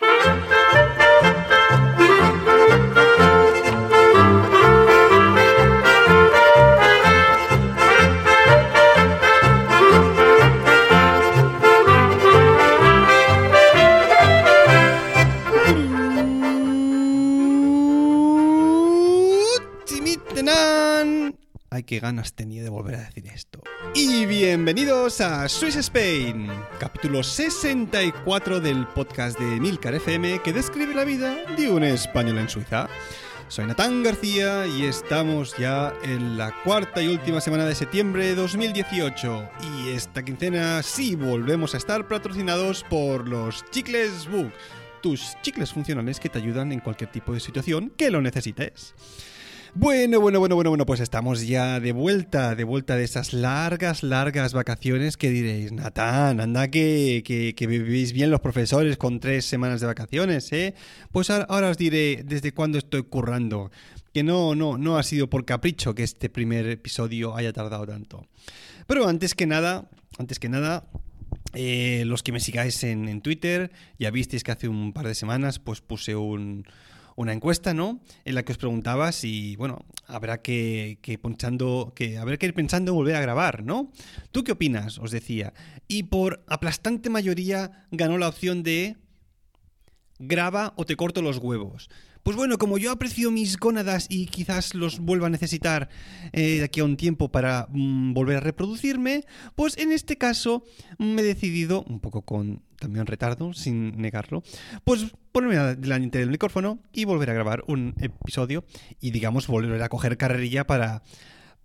Thank you. Qué ganas tenía de volver a decir esto. Y bienvenidos a Swiss Spain, capítulo 64 del podcast de Milcar FM que describe la vida de un español en Suiza. Soy Natán García y estamos ya en la cuarta y última semana de septiembre de 2018. Y esta quincena sí volvemos a estar patrocinados por los Chicles Book, tus chicles funcionales que te ayudan en cualquier tipo de situación que lo necesites. Bueno, bueno, bueno, bueno, bueno, pues estamos ya de vuelta, de vuelta de esas largas, largas vacaciones que diréis, Natán, anda que, que, que vivís bien los profesores con tres semanas de vacaciones, ¿eh? Pues ahora, os diré desde cuándo estoy currando, que no, no, no ha sido por capricho que este primer episodio haya tardado tanto. Pero antes que nada, antes que nada, eh, los que me sigáis en, en Twitter, ya visteis que hace un par de semanas pues puse un una encuesta, ¿no? En la que os preguntaba si, bueno, habrá que, que que habrá que ir pensando en volver a grabar, ¿no? ¿Tú qué opinas? Os decía. Y por aplastante mayoría ganó la opción de graba o te corto los huevos. Pues bueno, como yo aprecio mis gónadas y quizás los vuelva a necesitar eh, de aquí a un tiempo para mm, volver a reproducirme, pues en este caso me he decidido, un poco con también retardo, sin negarlo, pues ponerme delante del micrófono y volver a grabar un episodio y digamos volver a coger carrerilla para,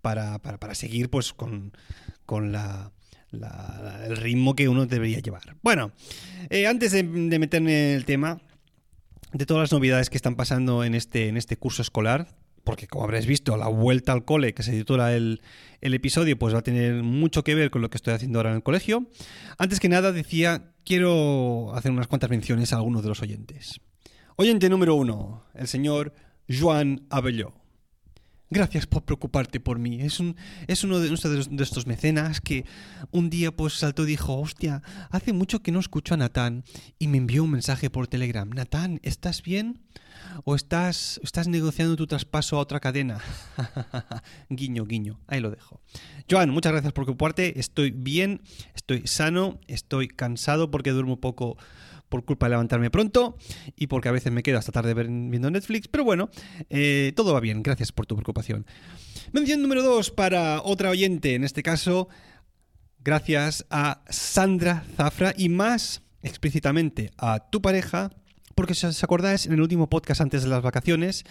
para, para, para seguir pues con, con la, el ritmo que uno debería llevar. Bueno, eh, antes de, de meterme en el tema, de todas las novedades que están pasando en este, en este curso escolar, porque como habréis visto, la vuelta al cole que se titula el, el, episodio, pues va a tener mucho que ver con lo que estoy haciendo ahora en el colegio. Antes que nada, decía, quiero hacer unas cuantas menciones a algunos de los oyentes. Oyente número uno, el señor Joan Abelló. Gracias por preocuparte por mí. Es, un, es uno de, de, estos mecenas que un día pues saltó y dijo, hostia, hace mucho que no escucho a Natán y me envió un mensaje por Telegram. Natán, ¿estás bien? ¿O estás, estás negociando tu traspaso a otra cadena? guiño, guiño. Ahí lo dejo. Joan, muchas gracias por preocuparte. Estoy bien, estoy sano, estoy cansado porque duermo poco por culpa de levantarme pronto y porque a veces me quedo hasta tarde viendo Netflix, pero bueno, eh, todo va bien, gracias por tu preocupación. Mención número 2 para otra oyente, en este caso, gracias a Sandra Zafra y más explícitamente a tu pareja, porque si os acordáis, en el último podcast antes de las vacaciones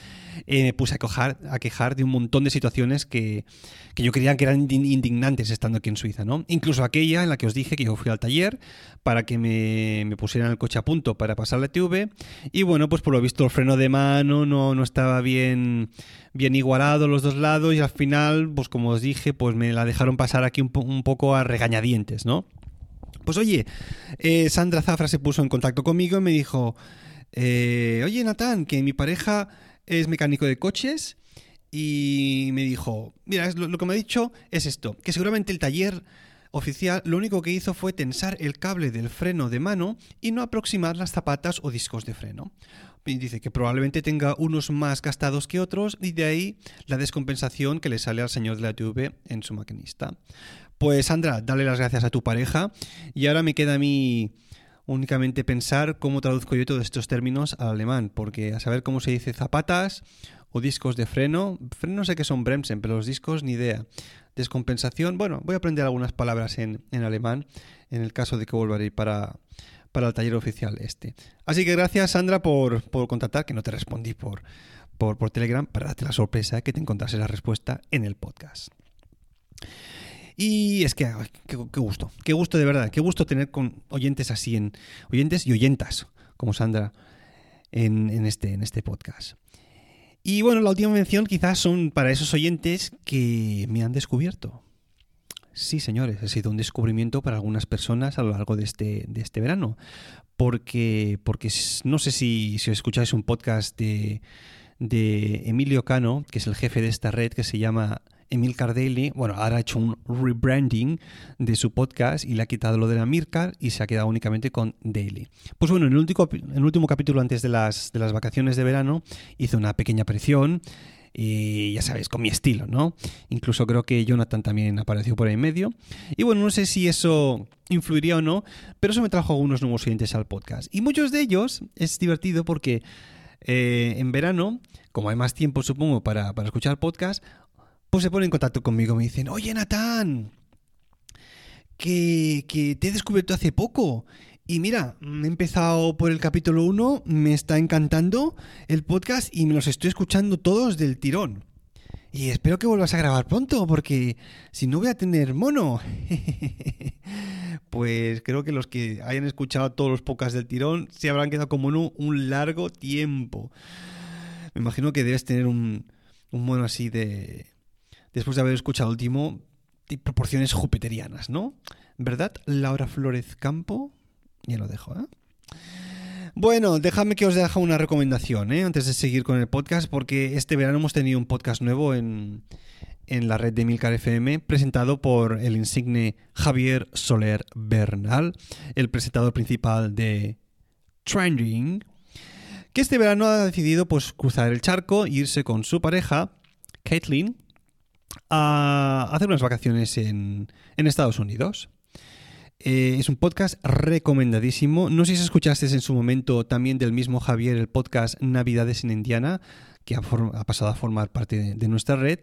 eh, me puse a, quejar de un montón de situaciones que, que, yo creía que eran indignantes estando aquí en Suiza, ¿no? Incluso aquella en la que os dije que yo fui al taller para que me, me pusieran el coche a punto para pasar la TV y bueno, pues por lo visto el freno de mano no, no estaba bien, bien igualado los dos lados y al final, pues como os dije, pues me la dejaron pasar aquí un, po un poco a regañadientes, ¿no? Pues oye, eh, Sandra Zafra se puso en contacto conmigo y me dijo... Eh, oye, Natán, que mi pareja es mecánico de coches y me dijo, mira, lo, lo, que me ha dicho es esto, que seguramente el taller oficial lo único que hizo fue tensar el cable del freno de mano y no aproximar las zapatas o discos de freno. Dice que probablemente tenga unos más gastados que otros y de ahí la descompensación que le sale al señor de la TV en su maquinista. Pues Sandra, dale las gracias a tu pareja y ahora me queda a mí únicamente pensar cómo traduzco yo todos estos términos al alemán, porque a saber cómo se dice zapatas o discos de freno, freno no sé qué son Bremsen, pero los discos ni idea. Descompensación, bueno, voy a aprender algunas palabras en, en alemán en el caso de que vuelva a ir para, para el taller oficial este. Así que gracias Sandra por, por contactar, que no te respondí por, por, por Telegram, para darte la sorpresa que te encontrase la respuesta en el podcast. Y es que, qué, gusto, qué gusto de verdad, qué gusto tener con oyentes así, en oyentes y oyentas, como Sandra, en, en, este, en este podcast. Y bueno, la última mención quizás son para esos oyentes que me han descubierto. Sí, señores, ha sido un descubrimiento para algunas personas a lo largo de este, de este verano. Porque, porque no sé si, si escucháis un podcast de, de Emilio Cano, que es el jefe de esta red, que se llama Emil Cardelli, bueno, ahora ha hecho un rebranding de su podcast y le ha quitado lo de la Mircar y se ha quedado únicamente con Daily. Pues bueno, en el último, capítulo antes de las, vacaciones de verano hizo una pequeña aparición y ya sabes, con mi estilo, ¿no? Incluso creo que Jonathan también apareció por ahí en medio. Y bueno, no sé si eso influiría o no, pero eso me trajo algunos nuevos oyentes al podcast. Y muchos de ellos es divertido porque eh, en verano, como hay más tiempo supongo para, para escuchar podcast, pues se ponen en contacto conmigo, me dicen, oye Natán, que, que te he descubierto hace poco. Y mira, he empezado por el capítulo 1, me está encantando el podcast y me los estoy escuchando todos del tirón. Y espero que vuelvas a grabar pronto, porque si no voy a tener mono. pues creo que los que hayan escuchado todos los podcasts del tirón se habrán quedado como mono un largo tiempo. Me imagino que debes tener un, un mono así de, después de haber escuchado el último, proporciones jupiterianas, ¿no? ¿Verdad, Laura Flores Campo? Ya lo dejo, ¿eh? Bueno, déjame que os deje una recomendación, ¿eh? Antes de seguir con el podcast, porque este verano hemos tenido un podcast nuevo en, en la red de Milcar FM, presentado por el insigne Javier Soler Bernal, el presentador principal de Trending, que este verano ha decidido pues, cruzar el charco e irse con su pareja, Caitlin, a hacer unas vacaciones en, Estados Unidos. Eh, es un podcast recomendadísimo. No sé si escuchaste en su momento también del mismo Javier el podcast Navidades en Indiana, que ha, pasado a formar parte de, nuestra red.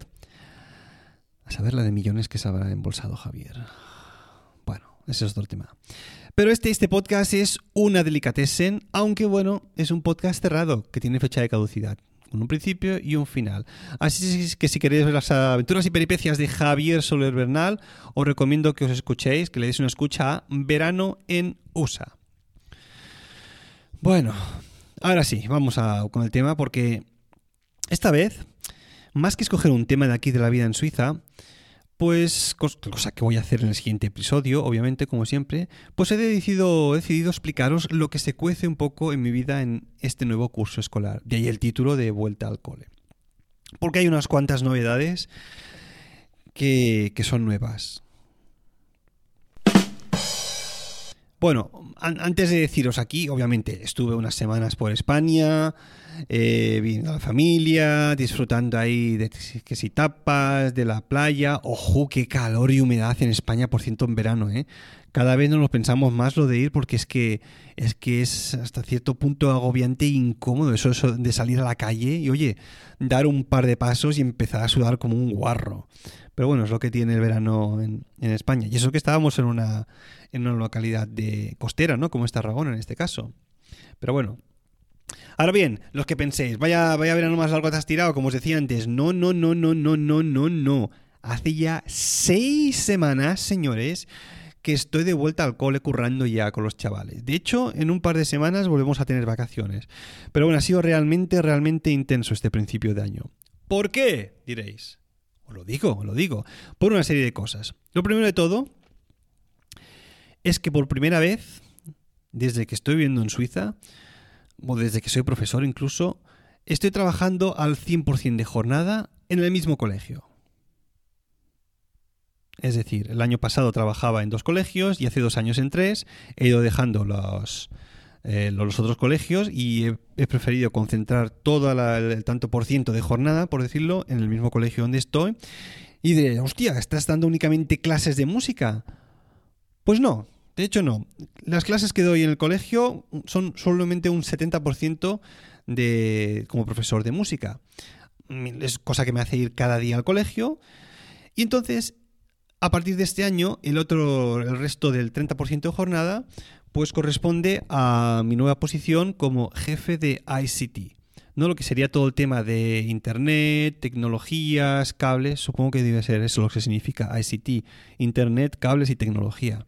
A saber la de millones que se habrá embolsado Javier. Bueno, ese es otro tema. Pero este, este podcast es una delicatessen, aunque bueno, es un podcast cerrado que tiene fecha de caducidad con un principio y un final. Así que si queréis ver las aventuras y peripecias de Javier Soler Bernal, os recomiendo que os escuchéis, que le deis una escucha a Verano en USA. Bueno, ahora sí, vamos a, con el tema porque esta vez, más que escoger un tema de aquí de la vida en Suiza, pues, cosa que voy a hacer en el siguiente episodio, obviamente, como siempre, pues he decidido, explicaros lo que se cuece un poco en mi vida en este nuevo curso escolar. De ahí el título de Vuelta al Cole. Porque hay unas cuantas novedades que son nuevas. Bueno, antes de deciros aquí, obviamente estuve unas semanas por España, eh, viendo a la familia, disfrutando ahí de que si tapas, de la playa. Ojo, qué calor y humedad en España, por ciento en verano, ¿eh? Cada vez no nos pensamos más lo de ir porque es que es que es hasta cierto punto agobiante e incómodo eso, eso de salir a la calle y oye, dar un par de pasos y empezar a sudar como un guarro. Pero bueno, es lo que tiene el verano en, España. Y eso que estábamos en una, en una localidad de costera, ¿no? Como es Tarragona en este caso. Pero bueno. Ahora bien, los que penséis, vaya, vaya verano más largo te has tirado, como os decía antes. No, no, no, no, no, no, no, no. Hace ya seis semanas, señores, que estoy de vuelta al cole currando ya con los chavales. De hecho, en un par de semanas volvemos a tener vacaciones. Pero bueno, ha sido realmente, realmente intenso este principio de año. ¿Por qué? Diréis lo digo, lo digo, por una serie de cosas. Lo primero de todo es que por primera vez, desde que estoy viviendo en Suiza, o desde que soy profesor incluso, estoy trabajando al 100% de jornada en el mismo colegio. Es decir, el año pasado trabajaba en dos colegios y hace dos años en tres. He ido dejando los, eh, los otros colegios y he, preferido concentrar todo el tanto por ciento de jornada, por decirlo, en el mismo colegio donde estoy. Y de, hostia, ¿estás dando únicamente clases de música? Pues no, de hecho no. Las clases que doy en el colegio son solamente un 70% de, como profesor de música. Es cosa que me hace ir cada día al colegio. Y entonces, a partir de este año, el otro, el resto del 30% de jornada, pues corresponde a mi nueva posición como jefe de ICT. ¿no? Lo que sería todo el tema de Internet, tecnologías, cables, supongo que debe ser eso lo que significa ICT, Internet, cables y tecnología.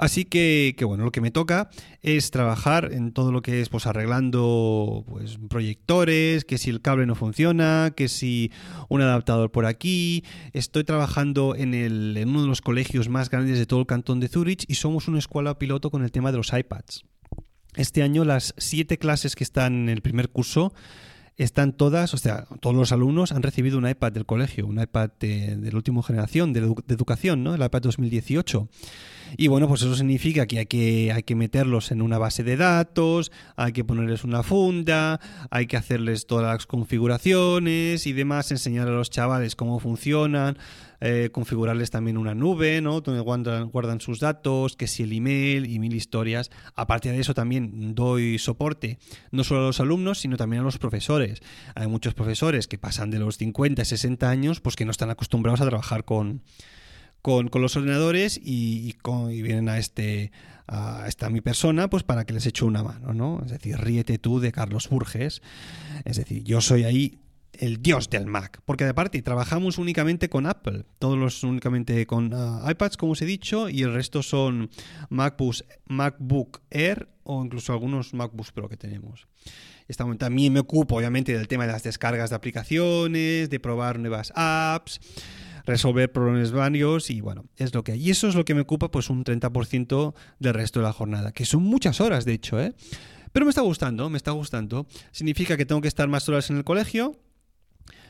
Así que, bueno, lo que me toca es trabajar en todo lo que es pues arreglando pues proyectores, que si el cable no funciona, que si un adaptador por aquí. Estoy trabajando en, el, en uno de los colegios más grandes de todo el cantón de Zurich y somos una escuela piloto con el tema de los iPads. Este año las siete clases que están en el primer curso están todas, o sea, todos los alumnos han recibido un iPad del colegio, un iPad de, de la última generación de, de, educación, ¿no? El iPad 2018. Y bueno, pues eso significa que hay, que hay que meterlos en una base de datos, hay que ponerles una funda, hay que hacerles todas las configuraciones y demás, enseñar a los chavales cómo funcionan, eh, configurarles también una nube, ¿no? Donde guardan, guardan, sus datos, que si el email y mil historias. Aparte de eso también doy soporte no solo a los alumnos, sino también a los profesores. Hay muchos profesores que pasan de los 50 y 60 años, pues que no están acostumbrados a trabajar con, con, con los ordenadores y, y, con, y, vienen a este a esta mi persona pues para que les eche una mano, ¿no? Es decir, ríete tú de Carlos Burges. Es decir, yo soy ahí el dios del Mac, porque de parte trabajamos únicamente con Apple, todos los únicamente con uh, iPads, como os he dicho, y el resto son MacBooks, MacBook Air o incluso algunos MacBooks Pro que tenemos. También me ocupo, obviamente, del tema de las descargas de aplicaciones, de probar nuevas apps resolver problemas varios y bueno, es lo que hay. Y eso es lo que me ocupa pues un 30% del resto de la jornada, que son muchas horas de hecho, ¿eh? Pero me está gustando, me está gustando. Significa que tengo que estar más horas en el colegio,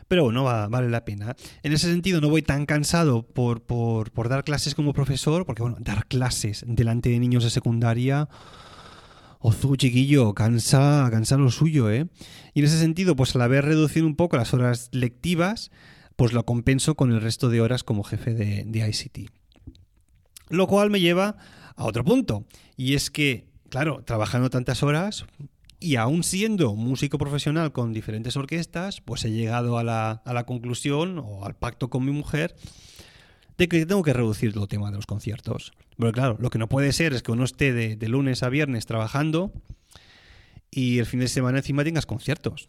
pero bueno, va, vale la pena. En ese sentido no voy tan cansado por, por, por, dar clases como profesor, porque bueno, dar clases delante de niños de secundaria... Ozu, chiquillo, cansa, cansa lo suyo, ¿eh? Y en ese sentido, pues al haber reducido un poco las horas lectivas, pues lo compenso con el resto de horas como jefe de, de ICT. Lo cual me lleva a otro punto, y es que, claro, trabajando tantas horas, y aún siendo músico profesional con diferentes orquestas, pues he llegado a la, a la, conclusión o al pacto con mi mujer de que tengo que reducir el tema de los conciertos. Pero claro, lo que no puede ser es que uno esté de, de lunes a viernes trabajando y el fin de semana encima tengas conciertos.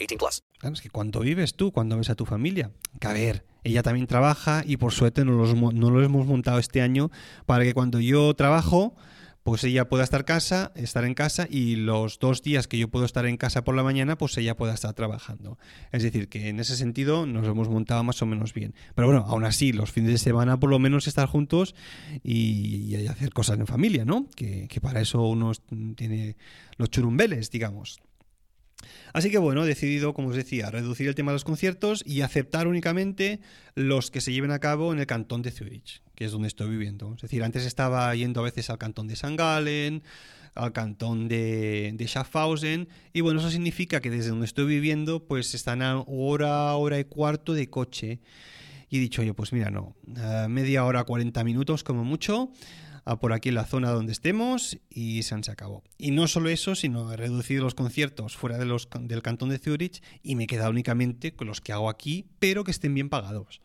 18 plus. Claro, es que cuando vives tú, cuando ves a tu familia. Que a ver, ella también trabaja y por suerte no, los, no lo hemos montado este año para que cuando yo trabajo pues ella pueda estar casa, estar en casa y los dos días que yo puedo estar en casa por la mañana, pues ella pueda estar trabajando. Es decir, que en ese sentido nos hemos montado más o menos bien. Pero bueno, aún así, los fines de semana por lo menos estar juntos y, hacer cosas en familia, ¿no? Que para eso uno tiene los churumbeles, digamos. Así que bueno, he decidido, como os decía, reducir el tema de los conciertos y aceptar únicamente los que se lleven a cabo en el cantón de Zurich, que es donde estoy viviendo. Es decir, antes estaba yendo a veces al cantón de St. Gallen, al cantón de, de, Schaffhausen, y bueno, eso significa que desde donde estoy viviendo, pues están a hora, hora y cuarto de coche. Y he dicho, oye, pues mira, no, uh, media hora, 40 minutos como mucho a por aquí en la zona donde estemos y se, acabó. Y no solo eso, sino he reducido los conciertos fuera de los, del cantón de Zurich y me he quedado únicamente con los que hago aquí, pero que estén bien pagados.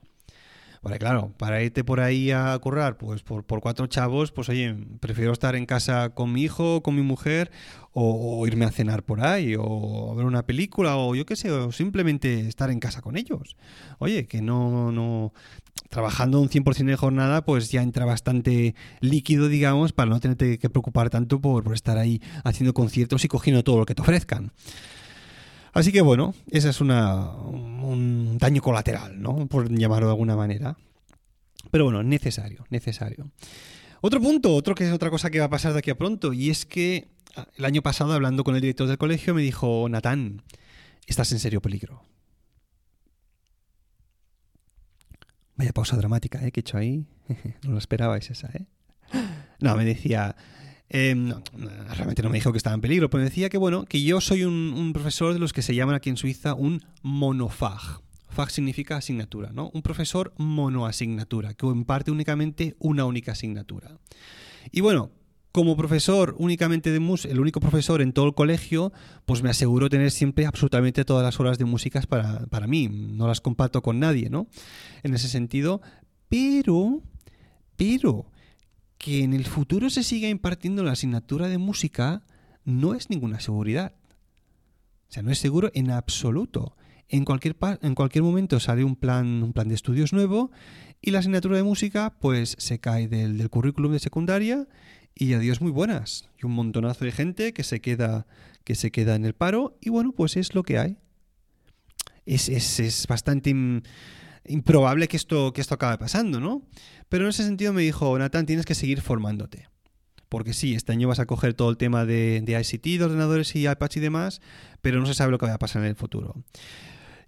Claro, para irte por ahí a currar, pues por, cuatro chavos, pues oye, prefiero estar en casa con mi hijo, con mi mujer, o, o, irme a cenar por ahí, o ver una película, o yo qué sé, o simplemente estar en casa con ellos. Oye, que no, no, trabajando un 100% de jornada, pues ya entra bastante líquido, digamos, para no tenerte que preocupar tanto por, por estar ahí haciendo conciertos y cogiendo todo lo que te ofrezcan. Así que bueno, ese es una, un daño colateral, ¿no? Por llamarlo de alguna manera. Pero bueno, necesario, necesario. Otro punto, otro que es otra cosa que va a pasar de aquí a pronto, y es que ah, el año pasado, hablando con el director del colegio, me dijo, Natán, estás en serio peligro. Vaya pausa dramática, ¿eh? Que he hecho ahí. no lo esperabais esa, ¿eh? No, me decía, Eh, no, realmente no me dijo que estaba en peligro, pero me decía que bueno, que yo soy un, un profesor de los que se llaman aquí en Suiza un monofag. Fag significa asignatura, ¿no? Un profesor monoasignatura, que imparte únicamente una única asignatura. Y bueno, como profesor únicamente de música, el único profesor en todo el colegio, pues me aseguro tener siempre absolutamente todas las horas de música para, para mí. No las comparto con nadie, ¿no? En ese sentido. Pero, pero, que en el futuro se siga impartiendo la asignatura de música no es ninguna seguridad. O sea, no es seguro en absoluto. En cualquier, en cualquier momento sale un plan, un plan de estudios nuevo y la asignatura de música pues se cae del, del currículum de secundaria y adiós muy buenas. Y un montonazo de gente que se queda, que se queda en el paro y bueno, pues es lo que hay. Es, es, es bastante improbable que esto, que esto acabe pasando, ¿no? Pero en ese sentido me dijo, Nathan, tienes que seguir formándote. Porque sí, este año vas a coger todo el tema de, de ICT, de ordenadores y iPads y demás, pero no se sabe lo que va a pasar en el futuro.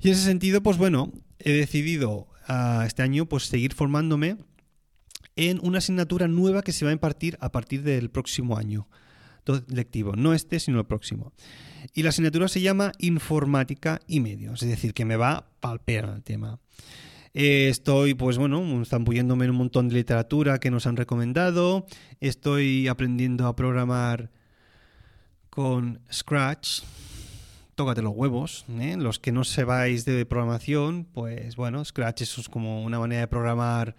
Y en ese sentido, pues bueno, he decidido ah, este año pues seguir formándome en una asignatura nueva que se va a impartir a partir del próximo año lectivo, no este, sino el próximo. Y la asignatura se llama Informática y Medios, es decir, que me va palpera el tema. Eh, estoy, pues bueno, zambulléndome en un montón de literatura que nos han recomendado. Estoy aprendiendo a programar con Scratch. Tócate los huevos. ¿eh? Los que no sepáis de programación, pues bueno, Scratch es como una manera de programar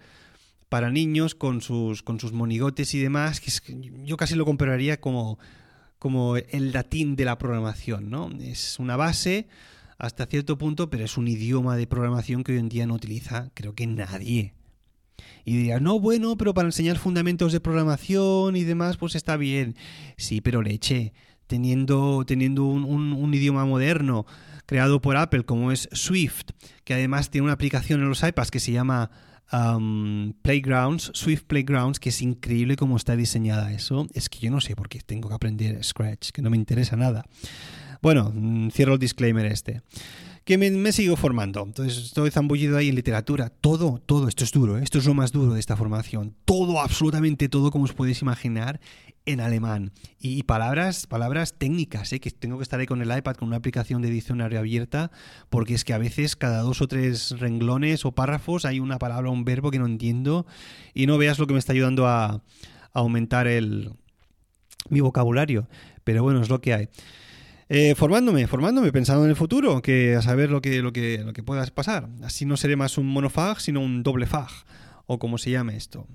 para niños con sus, con sus monigotes y demás. Yo casi lo compararía como, como el latín de la programación, ¿no? Es una base hasta cierto punto, pero es un idioma de programación que hoy en día no utiliza, creo que nadie. Y diría, no, bueno, pero para enseñar fundamentos de programación y demás, pues está bien. Sí, pero leche, teniendo, teniendo un, un, un idioma moderno creado por Apple como es Swift, que además tiene una aplicación en los iPads que se llama Playgrounds, Swift Playgrounds, que es increíble cómo está diseñada eso. Es que yo no sé por qué tengo que aprender Scratch, que no me interesa nada. Bueno, mm, cierro el disclaimer este. Que me, me sigo formando. Entonces estoy zambullido ahí en literatura. Todo, todo, esto es duro. ¿eh? Esto es lo más duro de esta formación. Todo, absolutamente todo, como os podéis imaginar, en alemán. Y, palabras, palabras técnicas, ¿eh? que tengo que estar ahí con el iPad con una aplicación de diccionario abierta, porque es que a veces cada dos o tres renglones o párrafos hay una palabra o un verbo que no entiendo y no veas lo que me está ayudando a, a aumentar el, mi vocabulario. Pero bueno, es lo que hay. Eh, formándome, formándome, pensando en el futuro, que a saber lo que, lo que, lo que pueda pasar. Así no seré más un monofag, sino un doble fag, o como se llame esto.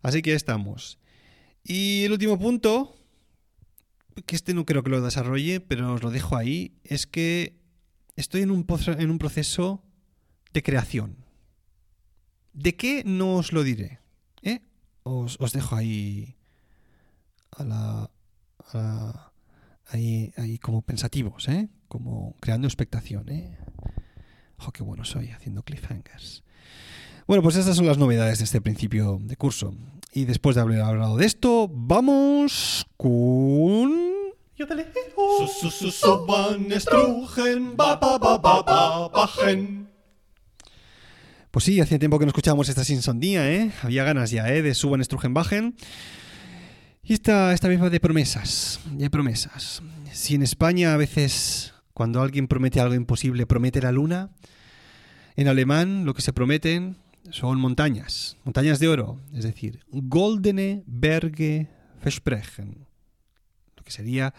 Así que estamos. Y el último punto, que este no creo que lo desarrolle, pero os lo dejo ahí, es que estoy en un, proceso de creación. ¿De qué no os lo diré? ¿Eh? Os, os dejo ahí a la... A la ahí, ahí como pensativos, ¿eh? Como creando expectación, ¿eh? ¡Oh, qué bueno soy haciendo cliffhangers! Bueno, pues estas son las novedades de este principio de curso. Y después de haber hablado de esto, vamos con... Pues sí, hacía tiempo que no escuchábamos esta sinsondía, ¿eh? Había ganas ya, ¿eh? De Suban Strugenbachen. Y esta, esta va de promesas, de promesas. Si en España a veces cuando alguien promete algo imposible promete la luna, en alemán lo que se prometen son montañas, montañas de oro, es decir, goldene Berge versprechen, lo que sería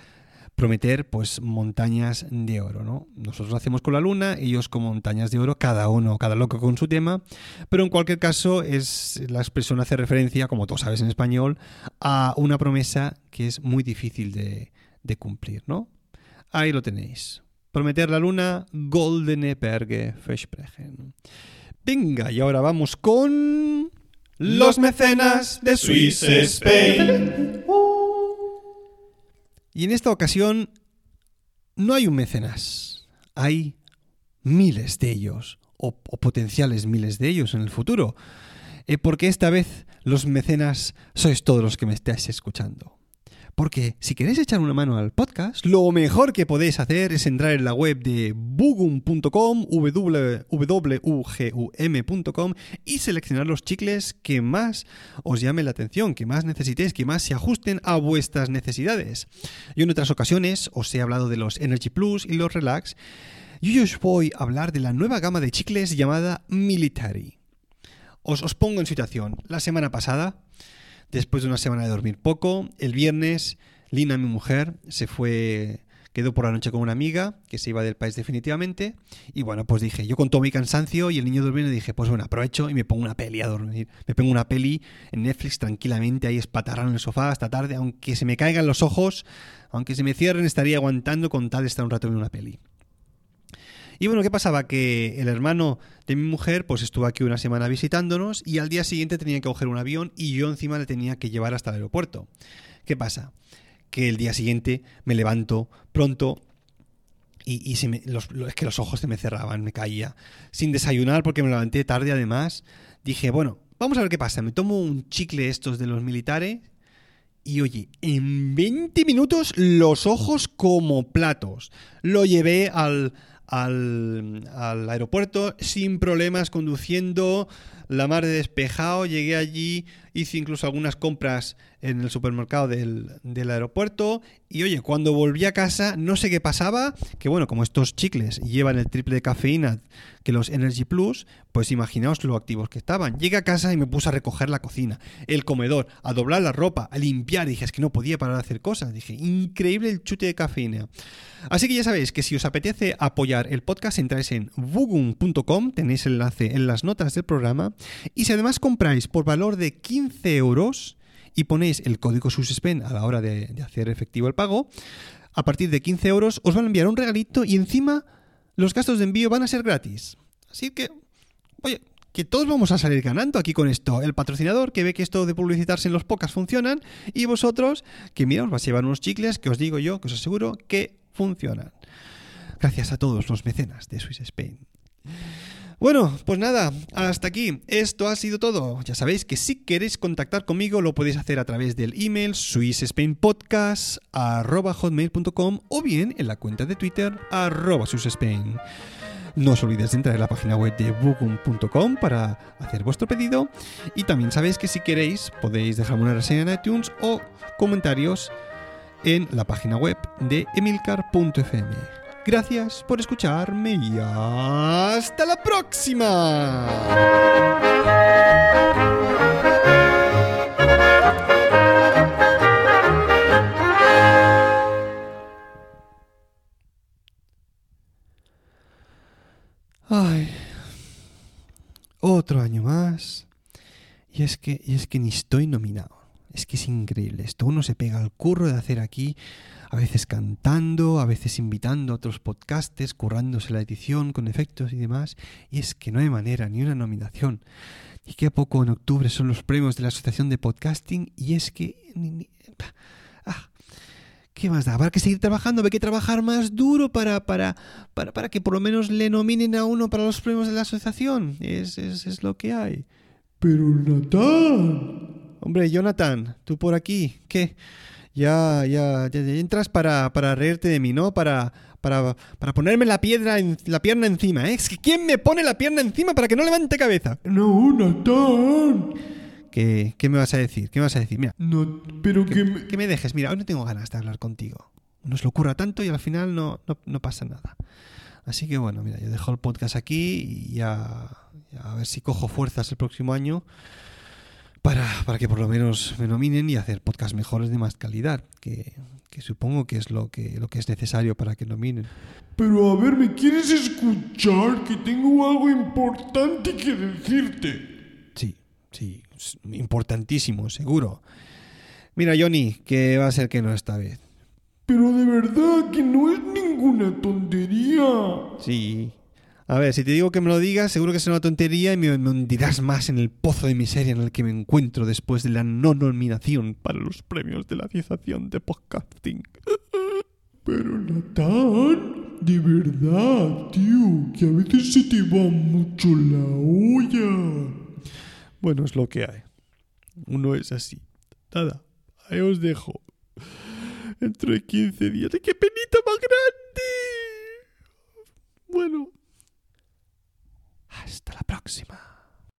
prometer pues montañas de oro, ¿no? Nosotros lo hacemos con la luna, ellos con montañas de oro, cada uno, cada loco con su tema, pero en cualquier caso es la expresión hace referencia, como tú sabes en español, a una promesa que es muy difícil de, de cumplir, ¿no? Ahí lo tenéis. Prometer la luna, Goldene Berge versprechen. Venga, y ahora vamos con los mecenas de Swiss Spain. Y en esta ocasión no hay un mecenas, hay miles de ellos, o, potenciales miles de ellos en el futuro, eh, porque esta vez los mecenas sois todos los que me estáis escuchando. Porque si queréis echar una mano al podcast, lo mejor que podéis hacer es entrar en la web de bugum.com, www.ugum.com y seleccionar los chicles que más os llamen la atención, que más necesitéis, que más se ajusten a vuestras necesidades. Yo en otras ocasiones os he hablado de los Energy Plus y los Relax. Y hoy os voy a hablar de la nueva gama de chicles llamada Military. Os pongo en situación. La semana pasada después de una semana de dormir poco. El viernes, Lina, mi mujer, se fue, quedó por la noche con una amiga que se iba del país definitivamente. Y bueno, pues dije, yo con todo mi cansancio y el niño durmiendo, dije, pues bueno, aprovecho y me pongo una peli a dormir. Me pongo una peli en Netflix tranquilamente, ahí espatarrado en el sofá hasta tarde, aunque se me caigan los ojos, aunque se me cierren, estaría aguantando con tal de estar un rato en una peli. Y bueno, ¿qué pasaba? Que el hermano de mi mujer pues estuvo aquí una semana visitándonos y al día siguiente tenía que coger un avión y yo encima le tenía que llevar hasta el aeropuerto. ¿Qué pasa? Que el día siguiente me levanto pronto y, me, es que los ojos se me cerraban, me caía. Sin desayunar porque me levanté tarde además. Dije, bueno, vamos a ver qué pasa. Me tomo un chicle estos de los militares y oye, en 20 minutos los ojos como platos. Lo llevé al, al, al aeropuerto sin problemas conduciendo la mar de despejado, llegué allí, hice incluso algunas compras en el supermercado del, del, aeropuerto y oye, cuando volví a casa no sé qué pasaba, que bueno, como estos chicles llevan el triple de cafeína que los Energy Plus, pues imaginaos lo activos que estaban. Llegué a casa y me puse a recoger la cocina, el comedor, a doblar la ropa, a limpiar, dije, es que no podía parar de hacer cosas, dije, increíble el chute de cafeína. Así que ya sabéis que si os apetece apoyar el podcast, entráis en bugum.com, tenéis el enlace en las notas del programa y si además compráis por valor de 15 euros y ponéis el código SUSPEN a la hora de, hacer efectivo el pago, a partir de 15 euros os van a enviar un regalito y encima los gastos de envío van a ser gratis. Así que, oye, que todos vamos a salir ganando aquí con esto. El patrocinador que ve que esto de publicitarse en los pocas funcionan y vosotros que mira, os vais a llevar unos chicles que os digo yo, que os aseguro que funcionan. Gracias a todos los mecenas de Swiss Spain. Bueno, pues nada, hasta aquí. Esto ha sido todo. Ya sabéis que si queréis contactar conmigo lo podéis hacer a través del email swissspainpodcast.com o bien en la cuenta de Twitter arroba swissspain. No os olvidéis de entrar en la página web de bookum.com para hacer vuestro pedido. Y también sabéis que si queréis podéis dejarme una reseña en iTunes o comentarios en la página web de emilcar.fm. Gracias por escucharme y hasta la próxima. Ay, otro año más. Y es que, y es que ni estoy nominado. Es que es increíble. Esto uno se pega al curro de hacer aquí a veces cantando, a veces invitando a otros podcastes, currándose la edición con efectos y demás, y es que no hay manera, ni una nominación. Y que a poco en octubre son los premios de la Asociación de Podcasting, y es que... ah, ¿Qué más da? Habrá que seguir trabajando, hay que trabajar más duro para, para, para, para que por lo menos le nominen a uno para los premios de la asociación. Es, es, es lo que hay. Pero Natán. Hombre, Jonathan, tú por aquí, ¿qué? ya, ya, ya, entras para, para, reírte de mí, ¿no? Para, para, para ponerme la, piedra en, la pierna encima, ¿eh? Es que ¿quién me pone la pierna encima para que no levante cabeza? No, Natán. ¿Qué, ¿Qué me vas a decir? ¿Qué me vas a decir? Mira. No, pero que, me... que me dejes. Mira, hoy no tengo ganas de hablar contigo. Nos lo ocurra tanto y al final no, no, no pasa nada. Así que bueno, mira, yo dejo el podcast aquí y ya, ya a ver si cojo fuerzas el próximo año para, para que por lo menos me nominen y hacer podcasts mejores de más calidad, que, que supongo que es lo que, lo que es necesario para que nominen. Pero a ver, ¿me quieres escuchar? Que tengo algo importante que decirte. Sí, sí, importantísimo, seguro. Mira, Johnny, que va a ser que no esta vez. Pero de verdad que no es ninguna tontería. Sí, a ver, si te digo que me lo digas, seguro que es una tontería y me, hundirás más en el pozo de miseria en el que me encuentro después de la no nominación para los premios de la Asociación de Podcasting. Pero Natán, de verdad, tío, que a veces se te va mucho la olla. Bueno, es lo que hay. Uno es así. Nada, ahí os dejo. Dentro de 15 días. ¡Qué penita más grande! Bueno. Hasta la próxima.